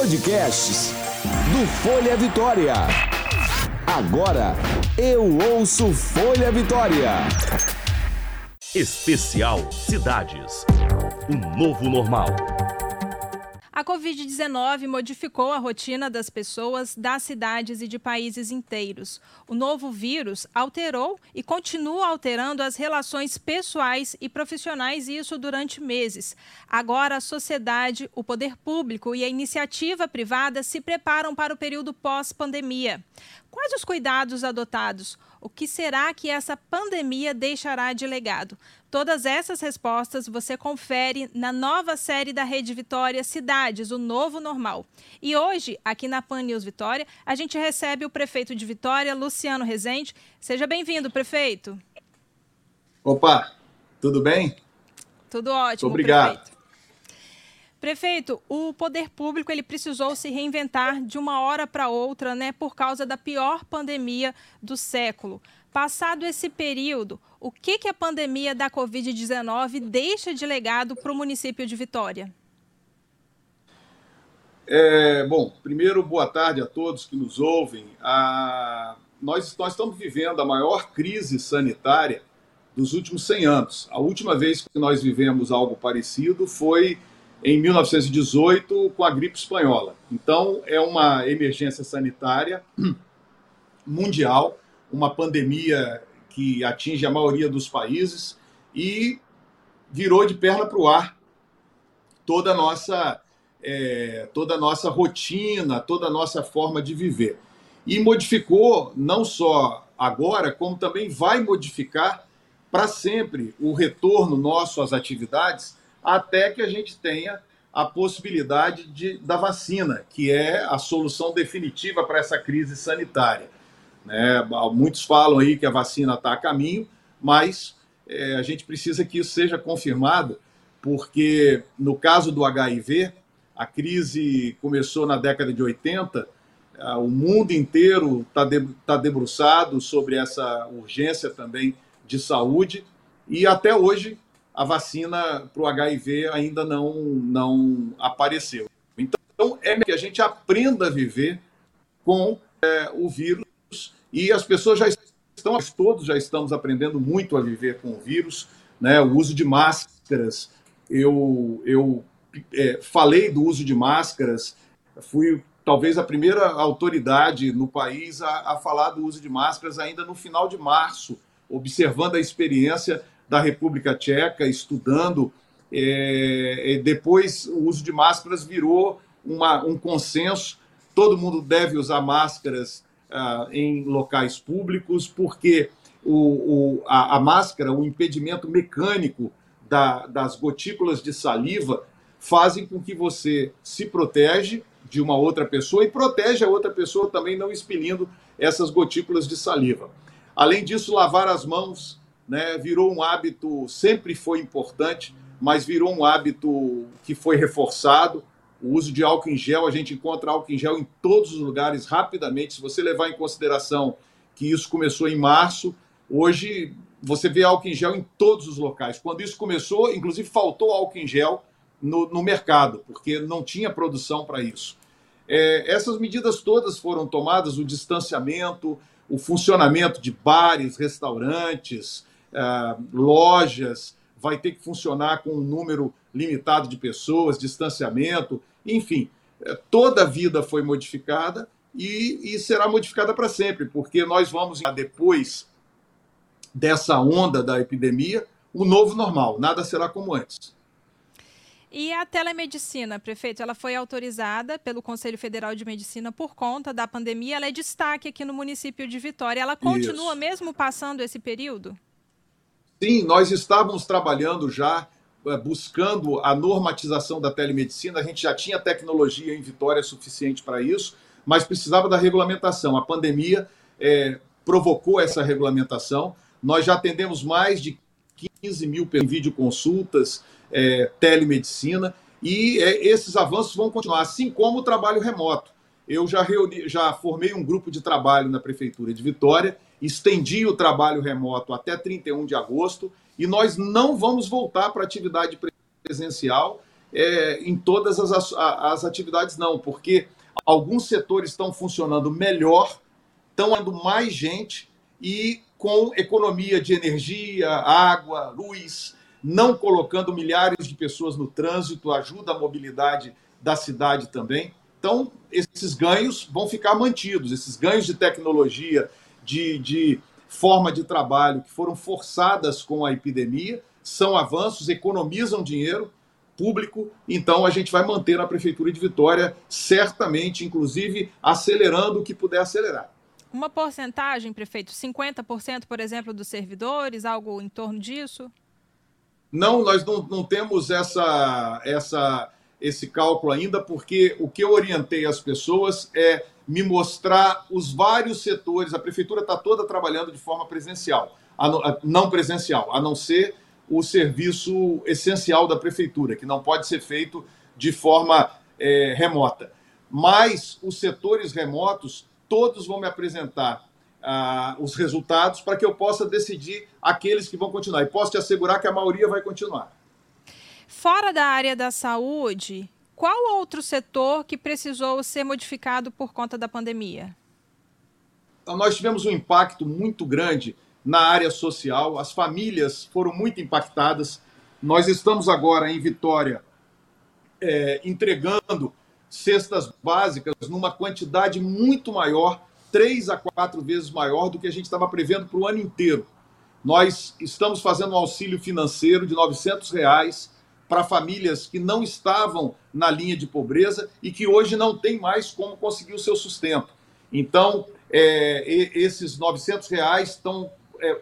Podcasts do Folha Vitória. Agora eu ouço Folha Vitória. Especial Cidades. Um novo normal. A Covid-19 modificou a rotina das pessoas, das cidades e de países inteiros. O novo vírus alterou e continua alterando as relações pessoais e profissionais, e isso durante meses. Agora, a sociedade, o poder público e a iniciativa privada se preparam para o período pós-pandemia. Quais os cuidados adotados? O que será que essa pandemia deixará de legado? Todas essas respostas você confere na nova série da Rede Vitória Cidades, o Novo Normal. E hoje, aqui na Pan News Vitória, a gente recebe o prefeito de Vitória, Luciano Rezende. Seja bem-vindo, prefeito. Opa, tudo bem? Tudo ótimo, Obrigado. prefeito. Prefeito, o poder público ele precisou se reinventar de uma hora para outra, né, por causa da pior pandemia do século. Passado esse período, o que, que a pandemia da Covid-19 deixa de legado para o município de Vitória? É, bom, primeiro, boa tarde a todos que nos ouvem. Ah, nós, nós estamos vivendo a maior crise sanitária dos últimos 100 anos. A última vez que nós vivemos algo parecido foi em 1918 com a gripe espanhola. Então, é uma emergência sanitária mundial, uma pandemia que atinge a maioria dos países e virou de perna para o ar toda a nossa é, toda a nossa rotina, toda a nossa forma de viver. E modificou não só agora, como também vai modificar para sempre o retorno nosso às atividades, até que a gente tenha a possibilidade de, da vacina, que é a solução definitiva para essa crise sanitária. Né? Muitos falam aí que a vacina está a caminho, mas é, a gente precisa que isso seja confirmado, porque no caso do HIV, a crise começou na década de 80, o mundo inteiro está de, tá debruçado sobre essa urgência também de saúde, e até hoje a vacina para o HIV ainda não, não apareceu. Então, é que a gente aprenda a viver com é, o vírus e as pessoas já estão, todos já estamos aprendendo muito a viver com o vírus, né? O uso de máscaras. Eu, eu é, falei do uso de máscaras, fui talvez a primeira autoridade no país a, a falar do uso de máscaras ainda no final de março, observando a experiência da República Tcheca, estudando. É, depois, o uso de máscaras virou uma, um consenso. Todo mundo deve usar máscaras ah, em locais públicos, porque o, o, a, a, máscara, o impedimento mecânico da, das gotículas de saliva, fazem com que você se protege de uma outra pessoa e protege a outra pessoa também não expelindo essas gotículas de saliva. Além disso, lavar as mãos né, virou um hábito, sempre foi importante, mas virou um hábito que foi reforçado. O uso de álcool em gel, a gente encontra álcool em gel em todos os lugares rapidamente. Se você levar em consideração que isso começou em março, hoje você vê álcool em gel em todos os locais. Quando isso começou, inclusive faltou álcool em gel no, no mercado, porque não tinha produção para isso. É, essas medidas todas foram tomadas, o distanciamento, o funcionamento de bares, restaurantes, uh, lojas, vai ter que funcionar com um número limitado de pessoas, distanciamento, enfim, eh, toda a vida foi modificada e, e será modificada para sempre, porque nós vamos, depois dessa onda da epidemia, o novo normal, nada será como antes. E a telemedicina, prefeito, ela foi autorizada pelo Conselho Federal de Medicina por conta da pandemia. Ela é destaque aqui no município de Vitória. Ela continua Isso. mesmo passando esse período? Sim, nós estávamos trabalhando já, eh, buscando a normatização da telemedicina. A gente já tinha tecnologia em Vitória suficiente para isso, mas precisava da regulamentação. A pandemia é, provocou essa regulamentação. Nós já atendemos mais de 15 mil videoconsultas, é, telemedicina, e é, esses avanços vão continuar, assim como o trabalho remoto. Eu já, reuni, já formei um grupo de trabalho na Prefeitura de Vitória estendi o trabalho remoto até 31 de agosto e nós não vamos voltar para atividade presencial é, em todas as, as atividades, não, porque alguns setores estão funcionando melhor, estão indo mais gente e com economia de energia, água, luz, não colocando milhares de pessoas no trânsito, ajuda a mobilidade da cidade também. Então, esses ganhos vão ficar mantidos, esses ganhos de tecnologia, de, de forma de trabalho que foram forçadas com a epidemia, são avanços, economizam dinheiro público, então a gente vai manter a Prefeitura de Vitória, certamente, inclusive, acelerando o que puder acelerar. Uma porcentagem, prefeito, 50%, por exemplo, dos servidores, algo em torno disso? Não, nós não, não temos essa, essa, esse cálculo ainda, porque o que eu orientei as pessoas é me mostrar os vários setores. A prefeitura está toda trabalhando de forma presencial, não presencial, a não ser o serviço essencial da prefeitura, que não pode ser feito de forma é, remota. Mas os setores remotos, todos vão me apresentar ah, os resultados para que eu possa decidir aqueles que vão continuar. E posso te assegurar que a maioria vai continuar. Fora da área da saúde, qual outro setor que precisou ser modificado por conta da pandemia? Então, nós tivemos um impacto muito grande na área social, as famílias foram muito impactadas. Nós estamos agora em Vitória é, entregando cestas básicas numa quantidade muito maior, três a quatro vezes maior do que a gente estava prevendo para o ano inteiro. Nós estamos fazendo um auxílio financeiro de 900 reais para famílias que não estavam na linha de pobreza e que hoje não tem mais como conseguir o seu sustento. Então, é, esses 900 reais estão é,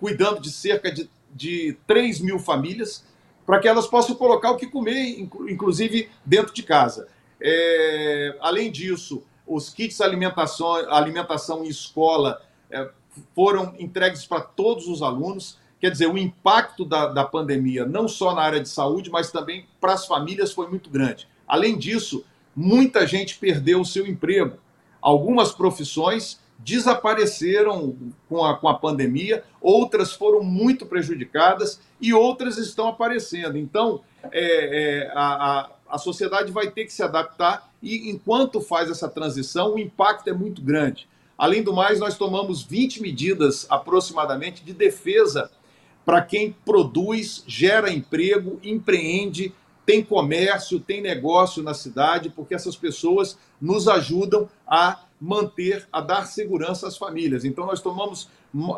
cuidando de cerca de, de 3 mil famílias para que elas possam colocar o que comer, inclusive dentro de casa. É, além disso, os kits alimentação, alimentação em escola é, foram entregues para todos os alunos. Quer dizer, o impacto da, da pandemia, não só na área de saúde, mas também para as famílias, foi muito grande. Além disso, muita gente perdeu o seu emprego. Algumas profissões desapareceram com a, com a pandemia, outras foram muito prejudicadas e outras estão aparecendo. Então, é, é, a, a, sociedade vai ter que se adaptar e, enquanto faz essa transição, o impacto é muito grande. Além do mais, nós tomamos 20 medidas aproximadamente de defesa para quem produz, gera emprego, empreende, tem comércio, tem negócio na cidade, porque essas pessoas nos ajudam a manter, a dar segurança às famílias. Então, nós tomamos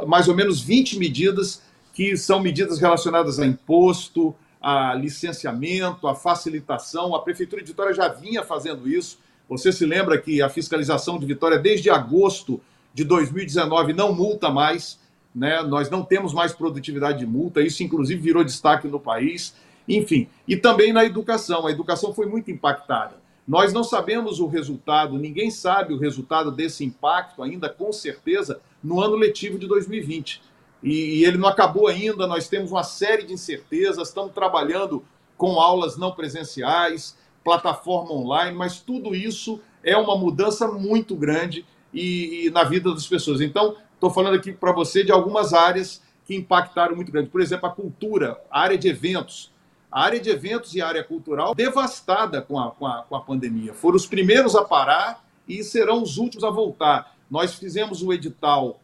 mais ou menos 20 medidas que são medidas relacionadas a imposto, a licenciamento, a facilitação. A Prefeitura de Vitória já vinha fazendo isso. Você se lembra que a fiscalização de Vitória, desde agosto de 2019, não multa mais. Né? Nós não temos mais produtividade de multa, isso inclusive virou destaque no país. Enfim, e também na educação. A educação foi muito impactada. Nós não sabemos o resultado, ninguém sabe o resultado desse impacto ainda, com certeza, no ano letivo de 2020. E, e ele não acabou ainda, nós temos uma série de incertezas, estamos trabalhando com aulas não presenciais, plataforma online, mas tudo isso é uma mudança muito grande e, e na vida das pessoas. Então, estou falando aqui para você de algumas áreas que impactaram muito grande. Por exemplo, a cultura, a área de eventos a área de eventos e a área cultural devastada com a, com a, com a pandemia. Foram os primeiros a parar e serão os últimos a voltar. Nós fizemos o edital,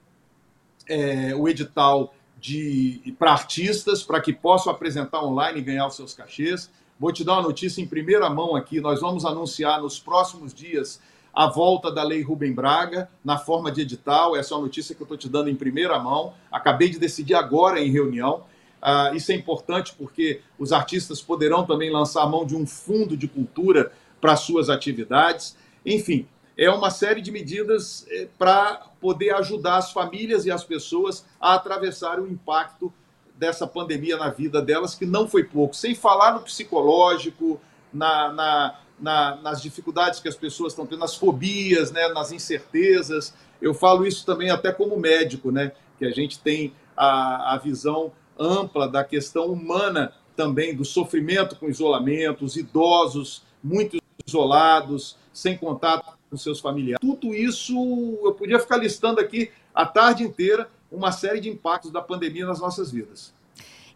é, o edital de para artistas, para que possam apresentar online e ganhar os seus cachês. Vou te dar uma notícia em primeira mão aqui. Nós vamos anunciar nos próximos dias a volta da Lei Rubem Braga na forma de edital. Essa é uma notícia que eu estou te dando em primeira mão. Acabei de decidir agora em reunião. Ah, isso é importante porque os artistas poderão também lançar mão de um fundo de cultura para suas atividades. Enfim, é uma série de medidas eh, para poder ajudar as famílias e as pessoas a atravessar o impacto dessa pandemia na vida delas, que não foi pouco. Sem falar no psicológico, na, na, na, nas dificuldades que as pessoas estão tendo, nas fobias, né, nas incertezas. Eu falo isso também até como médico, né, que a gente tem a, a visão ampla da questão humana também, do sofrimento com isolamento, os idosos muito isolados, sem contato com seus familiares. Tudo isso, eu podia ficar listando aqui a tarde inteira uma série de impactos da pandemia nas nossas vidas.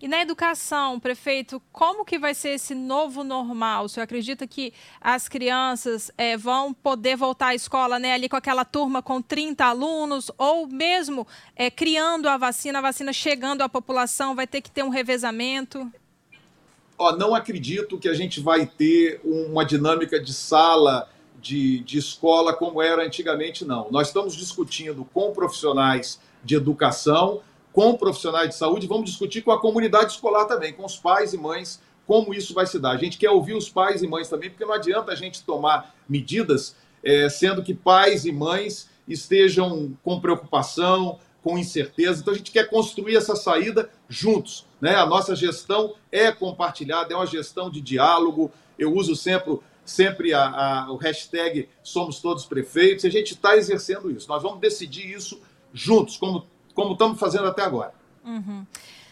E na educação, prefeito, como que vai ser esse novo normal? O senhor acredita que as crianças é, vão poder voltar à escola né, ali com aquela turma com 30 alunos, ou mesmo é, criando a vacina, a vacina chegando à população, vai ter que ter um revezamento? Ó, não acredito que a gente vai ter uma dinâmica de sala, de, de escola como era antigamente, não. Nós estamos discutindo com profissionais de educação com profissionais de saúde, vamos discutir com a comunidade escolar também, com os pais e mães, como isso vai se dar. A gente quer ouvir os pais e mães também, porque não adianta a gente tomar medidas é, sendo que pais e mães estejam com preocupação, com incerteza. Então a gente quer construir essa saída juntos. Né? A nossa gestão é compartilhada, é uma gestão de diálogo. Eu uso sempre, sempre a, a, o hashtag Somos Todos Prefeitos. A gente está exercendo isso. Nós vamos decidir isso juntos, como como estamos fazendo até agora. Uhum.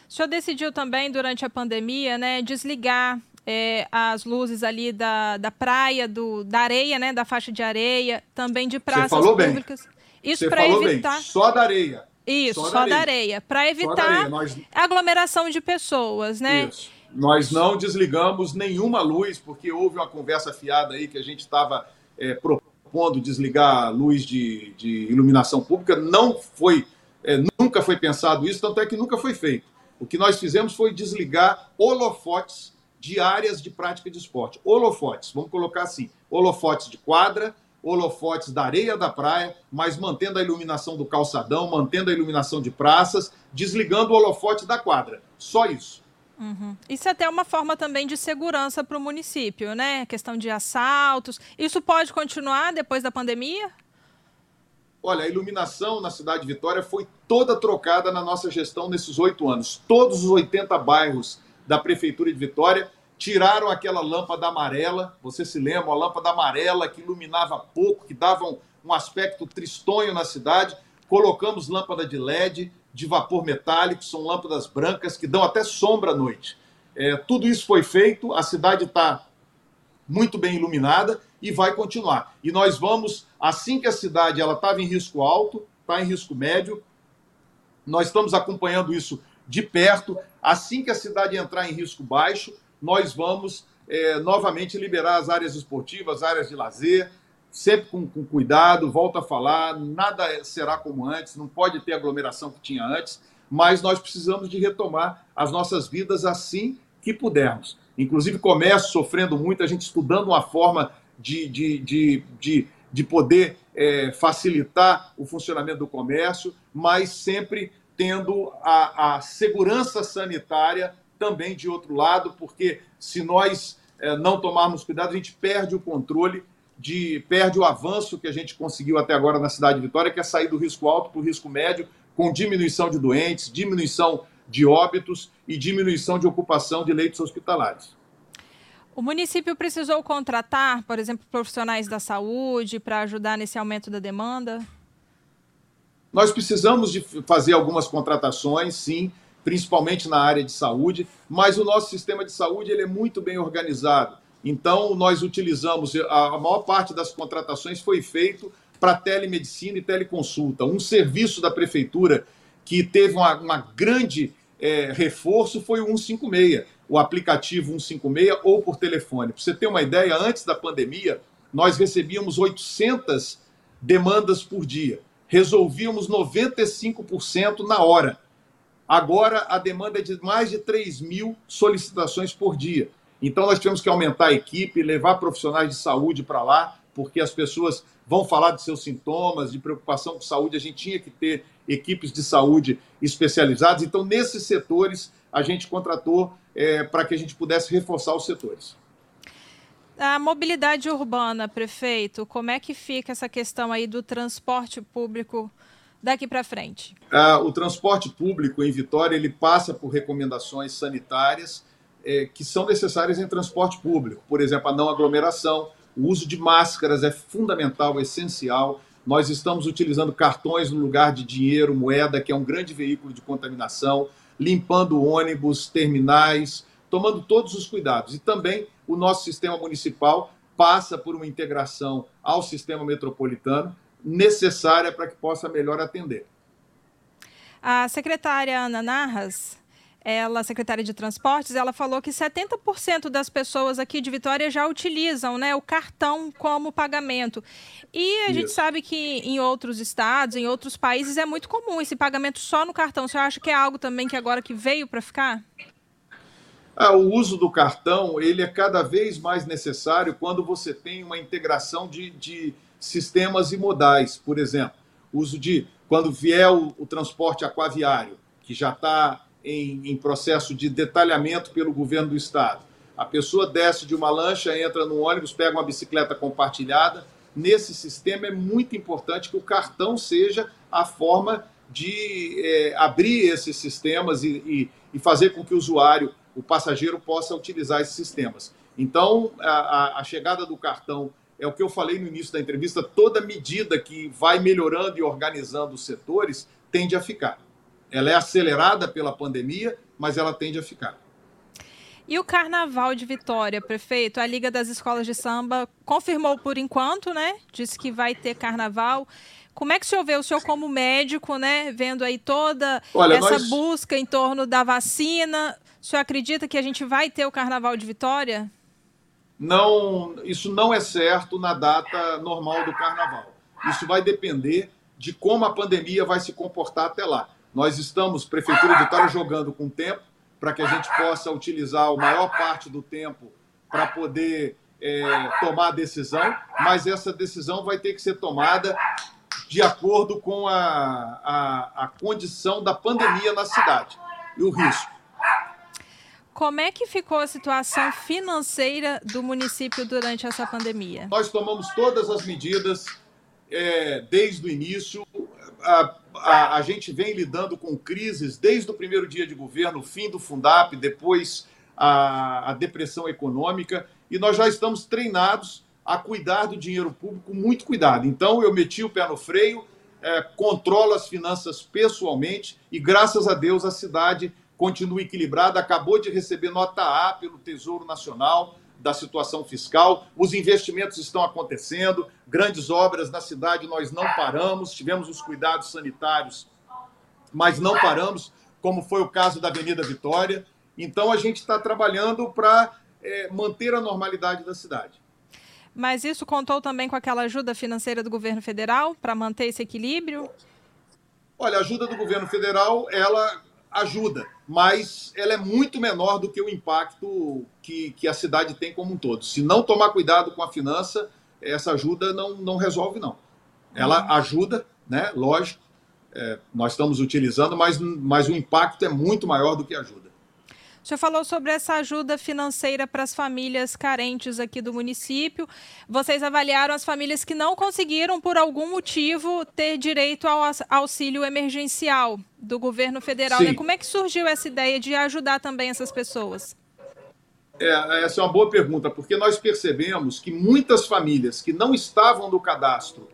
O senhor decidiu também, durante a pandemia, né, desligar é, as luzes ali da, da praia, do, da areia, né, da faixa de areia, também de praças falou públicas. Bem. Isso para evitar. Bem. Só da areia. Isso, só, só da areia. Para evitar areia. Nós... aglomeração de pessoas, né? Isso. Nós não desligamos nenhuma luz, porque houve uma conversa fiada aí que a gente estava é, propondo desligar a luz de, de iluminação pública. Não foi é, nunca foi pensado isso, tanto é que nunca foi feito. O que nós fizemos foi desligar holofotes de áreas de prática de esporte. Holofotes, vamos colocar assim: holofotes de quadra, holofotes da areia da praia, mas mantendo a iluminação do calçadão, mantendo a iluminação de praças, desligando o holofote da quadra. Só isso. Uhum. Isso é até uma forma também de segurança para o município, né? questão de assaltos. Isso pode continuar depois da pandemia? Olha, a iluminação na cidade de Vitória foi toda trocada na nossa gestão nesses oito anos. Todos os 80 bairros da Prefeitura de Vitória tiraram aquela lâmpada amarela. Você se lembra? A lâmpada amarela que iluminava pouco, que dava um, aspecto tristonho na cidade. Colocamos lâmpada de LED, de vapor metálico, são lâmpadas brancas que dão até sombra à noite. É, tudo isso foi feito, a cidade está muito bem iluminada e vai continuar. E nós vamos, assim que a cidade ela estava em risco alto, está em risco médio, nós estamos acompanhando isso de perto. Assim que a cidade entrar em risco baixo, nós vamos é, novamente liberar as áreas esportivas, áreas de lazer, sempre com, com, cuidado, volto a falar, nada será como antes, não pode ter aglomeração que tinha antes, mas nós precisamos de retomar as nossas vidas assim que pudermos. Inclusive, comércio sofrendo muito, a gente estudando uma forma de, de, de, de, de poder é, facilitar o funcionamento do comércio, mas sempre tendo a, a segurança sanitária também de outro lado, porque se nós é, não tomarmos cuidado, a gente perde o controle, de, perde o avanço que a gente conseguiu até agora na cidade de Vitória, que é sair do risco alto para o risco médio, com diminuição de doentes, diminuição de óbitos e diminuição de ocupação de leitos hospitalares. O município precisou contratar, por exemplo, profissionais da saúde para ajudar nesse aumento da demanda? Nós precisamos de fazer algumas contratações, sim, principalmente na área de saúde, mas o nosso sistema de saúde ele é muito bem organizado. Então, nós utilizamos, a maior parte das contratações foi feito para telemedicina e teleconsulta. Um serviço da prefeitura que teve uma, uma grande é, reforço foi o 156 o aplicativo 156 ou por telefone. Para você ter uma ideia, antes da pandemia, nós recebíamos 800 demandas por dia. Resolvíamos 95% na hora. Agora a demanda é de mais de 3 mil solicitações por dia. Então nós tivemos que aumentar a equipe, levar profissionais de saúde para lá, porque as pessoas vão falar de seus sintomas, de preocupação com saúde. A gente tinha que ter equipes de saúde especializadas. Então, nesses setores, a gente contratou é, para que a gente pudesse reforçar os setores. A mobilidade urbana, prefeito, como é que fica essa questão aí do transporte público daqui para frente? Ah, o transporte público em Vitória ele passa por recomendações sanitárias é, que são necessárias em transporte público. Por exemplo, a não aglomeração, o uso de máscaras é fundamental, é essencial. Nós estamos utilizando cartões no lugar de dinheiro, moeda, que é um grande veículo de contaminação limpando ônibus, terminais, tomando todos os cuidados. E também o nosso sistema municipal passa por uma integração ao sistema metropolitano necessária para que possa melhor atender. A secretária Ana Narras ela, secretária de Transportes, ela falou que 70% das pessoas aqui de Vitória já utilizam né, o cartão como pagamento. E a Isso. gente sabe que em outros estados, em outros países, é muito comum esse pagamento só no cartão. Você acha que é algo também que agora que veio para ficar? Ah, o uso do cartão ele é cada vez mais necessário quando você tem uma integração de, de sistemas e modais. Por exemplo, uso de quando vier o, o transporte aquaviário, que já está em, em processo de detalhamento pelo governo do estado. A pessoa desce de uma lancha, entra no ônibus, pega uma bicicleta compartilhada. Nesse sistema é muito importante que o cartão seja a forma de é, abrir esses sistemas e, e, e, fazer com que o usuário, o passageiro, possa utilizar esses sistemas. Então, a, a, chegada do cartão é o que eu falei no início da entrevista: toda medida que vai melhorando e organizando os setores tende a ficar. Ela é acelerada pela pandemia, mas ela tende a ficar. E o Carnaval de Vitória, prefeito? A Liga das Escolas de Samba confirmou por enquanto, né? Disse que vai ter carnaval. Como é que o senhor vê, o senhor como médico, né? Vendo aí toda Olha, essa nós... busca em torno da vacina. O senhor acredita que a gente vai ter o Carnaval de Vitória? Não, isso não é certo na data normal do Carnaval. Isso vai depender de como a pandemia vai se comportar até lá. Nós estamos, Prefeitura de Vitória, jogando com tempo para que a gente possa utilizar a maior parte do tempo para poder é, tomar a decisão, mas essa decisão vai ter que ser tomada de acordo com a, a, a condição da pandemia na cidade e o risco. Como é que ficou a situação financeira do município durante essa pandemia? Nós tomamos todas as medidas é, desde o início. A, a, a, gente vem lidando com crises desde o primeiro dia de governo, fim do Fundap, depois a, a depressão econômica, e nós já estamos treinados a cuidar do dinheiro público muito cuidado. Então, eu meti o pé no freio, é, controlo as finanças pessoalmente, e graças a Deus a cidade continua equilibrada. Acabou de receber nota A pelo Tesouro Nacional da situação fiscal, os investimentos estão acontecendo, grandes obras na cidade nós não paramos, tivemos os cuidados sanitários, mas não paramos, como foi o caso da Avenida Vitória. Então a gente está trabalhando para é, manter a normalidade da cidade. Mas isso contou também com aquela ajuda financeira do governo federal para manter esse equilíbrio? Olha, a ajuda do governo federal, ela ajuda, mas ela é muito menor do que o impacto que, que a cidade tem como um todo. Se não tomar cuidado com a finança, essa ajuda não, não resolve, não. Ela uhum. ajuda, né? Lógico, é, nós estamos utilizando, mas, mas o impacto é muito maior do que ajuda. O senhor falou sobre essa ajuda financeira para as famílias carentes aqui do município. Vocês avaliaram as famílias que não conseguiram, por algum motivo, ter direito ao auxílio emergencial do governo federal. Né? Como é que surgiu essa ideia de ajudar também essas pessoas? É, essa é uma boa pergunta, porque nós percebemos que muitas famílias que não estavam no cadastro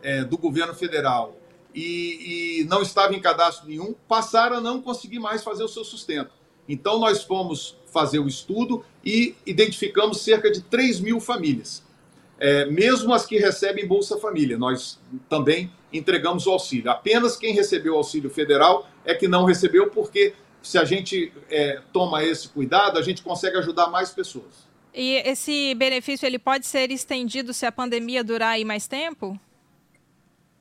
é, do governo federal e, e não estavam em cadastro nenhum passaram a não conseguir mais fazer o seu sustento. Então, nós fomos fazer o estudo e identificamos cerca de 3 mil famílias. É, mesmo as que recebem Bolsa Família, nós também entregamos o auxílio. Apenas quem recebeu o auxílio federal é que não recebeu, porque se a gente é, toma esse cuidado, a gente consegue ajudar mais pessoas. E esse benefício ele pode ser estendido se a pandemia durar aí mais tempo?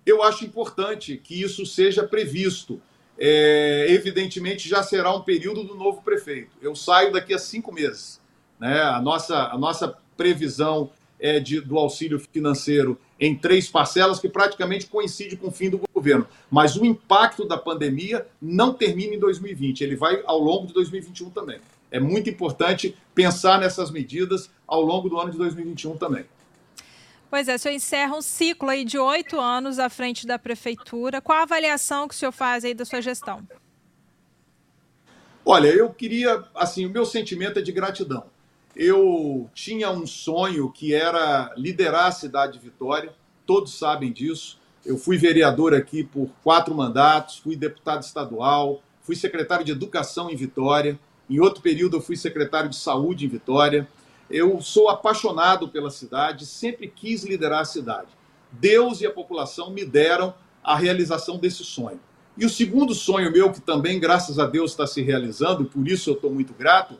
Eu acho importante que isso seja previsto é, evidentemente já será um período do novo prefeito. Eu saio daqui a cinco meses. Né? A, nossa, a nossa previsão é de, do auxílio financeiro em três parcelas, que praticamente coincide com o fim do governo. Mas o impacto da pandemia não termina em 2020, ele vai ao longo de 2021 também. É muito importante pensar nessas medidas ao longo do ano de 2021 também. Pois é, o senhor encerra um ciclo aí de oito anos à frente da prefeitura. Qual a avaliação que o senhor faz aí da sua gestão? Olha, eu queria, assim, o meu sentimento é de gratidão. Eu tinha um sonho que era liderar a cidade de Vitória, todos sabem disso. Eu fui vereador aqui por quatro mandatos, fui deputado estadual, fui secretário de Educação em Vitória. Em outro período, eu fui secretário de Saúde em Vitória. Eu sou apaixonado pela cidade, sempre quis liderar a cidade. Deus e a população me deram a realização desse sonho. E o segundo sonho meu, que também, graças a Deus, está se realizando, e por isso eu estou muito grato,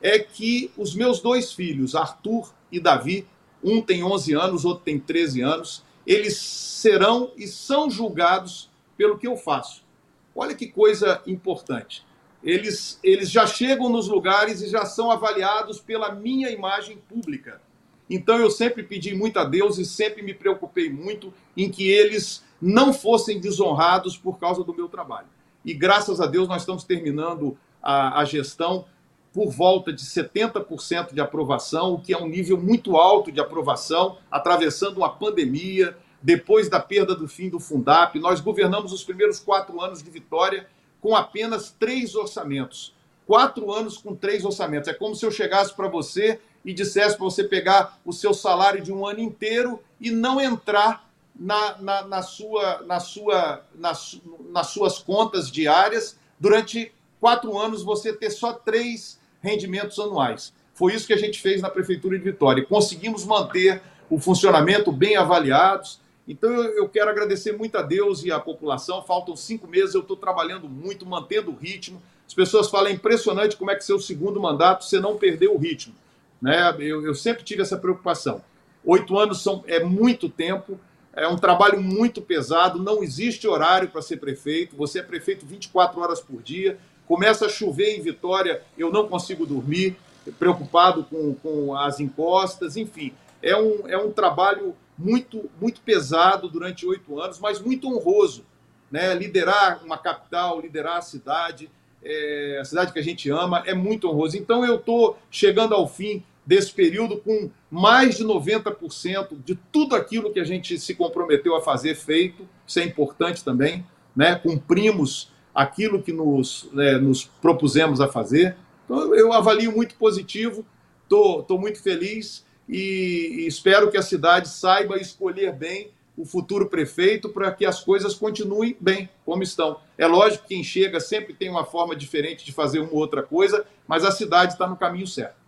é que os meus dois filhos, Arthur e Davi, um tem 11 anos, outro tem 13 anos, eles serão e são julgados pelo que eu faço. Olha que coisa importante. Eles, eles já chegam nos lugares e já são avaliados pela minha imagem pública. Então eu sempre pedi muito a Deus e sempre me preocupei muito em que eles não fossem desonrados por causa do meu trabalho. E graças a Deus nós estamos terminando a, a gestão por volta de 70% de aprovação, o que é um nível muito alto de aprovação, atravessando uma pandemia, depois da perda do fim do Fundap. Nós governamos os primeiros quatro anos de Vitória com apenas três orçamentos. Quatro anos com três orçamentos. É como se eu chegasse para você e dissesse para você pegar o seu salário de um ano inteiro e não entrar na, na, na sua, na sua, nas, nas suas contas diárias durante quatro anos você ter só três rendimentos anuais. Foi isso que a gente fez na Prefeitura de Vitória. Conseguimos manter o funcionamento bem avaliados. Então eu, quero agradecer muito a Deus e à população. Faltam cinco meses, eu estou trabalhando muito, mantendo o ritmo. As pessoas falam, é impressionante como é que seu segundo mandato você não perdeu o ritmo. Né? Eu, eu sempre tive essa preocupação. Oito anos são, é muito tempo, é um trabalho muito pesado, não existe horário para ser prefeito, você é prefeito 24 horas por dia, começa a chover em Vitória, eu não consigo dormir, preocupado com, com as encostas, enfim, é um, é um trabalho muito, muito pesado durante oito anos, mas muito honroso. Né? Liderar uma capital, liderar a cidade, é, a cidade que a gente ama, é muito honroso. Então eu estou chegando ao fim desse período com mais de 90% de tudo aquilo que a gente se comprometeu a fazer feito, isso é importante também, né? cumprimos aquilo que nos, né, nos propusemos a fazer. Então eu avalio muito positivo, estou muito feliz e, e espero que a cidade saiba escolher bem o futuro prefeito para que as coisas continuem bem como estão. É lógico que quem chega sempre tem uma forma diferente de fazer uma ou outra coisa, mas a cidade está no caminho certo.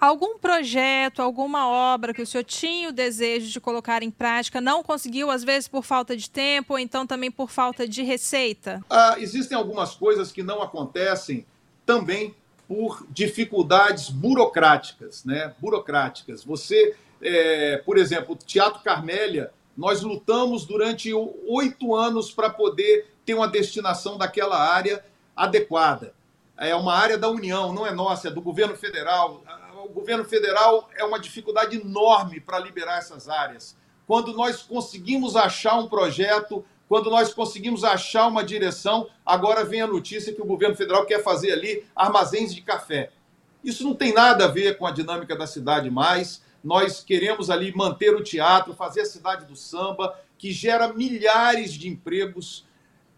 Algum projeto, alguma obra que o senhor tinha o desejo de colocar em prática, não conseguiu, às vezes por falta de tempo, ou então também por falta de receita? Ah, existem algumas coisas que não acontecem também por dificuldades burocráticas, né? Burocráticas. Você, é, por exemplo, Teatro Carmélia, nós lutamos durante oito anos para poder ter uma destinação daquela área adequada. É uma área da União, não é nossa, é do governo federal o governo federal é uma dificuldade enorme para liberar essas áreas. Quando nós conseguimos achar um projeto, quando nós conseguimos achar uma direção, agora vem a notícia que o governo federal quer fazer ali armazéns de café. Isso não tem nada a ver com a dinâmica da cidade mais. Nós queremos ali manter o teatro, fazer a cidade do samba, que gera milhares de empregos,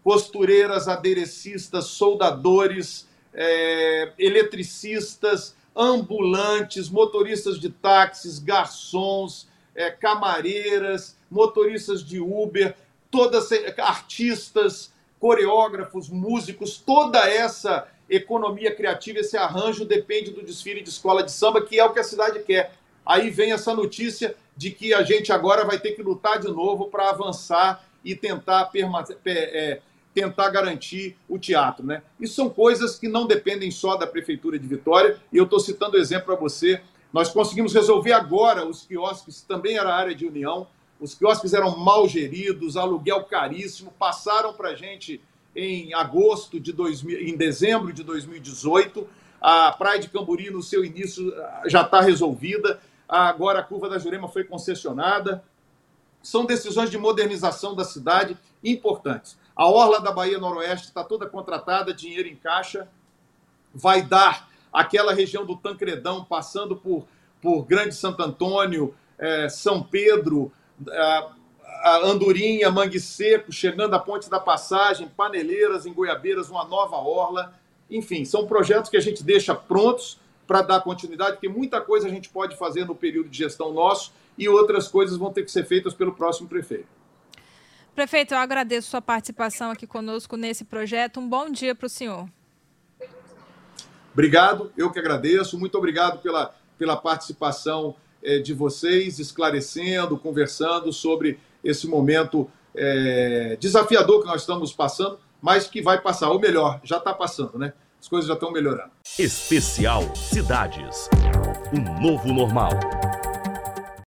costureiras, aderecistas, soldadores, é, eletricistas, ambulantes, motoristas de táxis, garçons, é, camareiras, motoristas de Uber, todas artistas, coreógrafos, músicos, toda essa economia criativa, esse arranjo depende do desfile de escola de samba, que é o que a cidade quer. Aí vem essa notícia de que a gente agora vai ter que lutar de novo para avançar e tentar é, tentar garantir o teatro. Né? Isso são coisas que não dependem só da Prefeitura de Vitória, e eu estou citando exemplo para você. Nós conseguimos resolver agora os quiosques, também era área de união, os quiosques eram mal geridos, aluguel caríssimo, passaram para a gente em agosto de 2000, em dezembro de 2018. A Praia de Camburi, no seu início, já está resolvida. Agora a curva da Jurema foi concessionada. São decisões de modernização da cidade importantes. A Orla da Bahia Noroeste está toda contratada, dinheiro em caixa. Vai dar aquela região do Tancredão, passando por, por Grande Santo Antônio, é, São Pedro, a, a Andorinha, Mangue Seco, chegando à Ponte da Passagem, Paneleiras, em Goiabeiras, uma nova orla. Enfim, são projetos que a gente deixa prontos para dar continuidade, porque muita coisa a gente pode fazer no período de gestão nosso e outras coisas vão ter que ser feitas pelo próximo prefeito. Prefeito, eu agradeço sua participação aqui conosco nesse projeto. Um bom dia para o senhor. Obrigado, eu que agradeço. Muito obrigado pela, pela participação de vocês, esclarecendo, conversando sobre esse momento é, desafiador que nós estamos passando, mas que vai passar, ou melhor, já está passando, né? As coisas já estão melhorando. Especial Cidades. Um novo normal.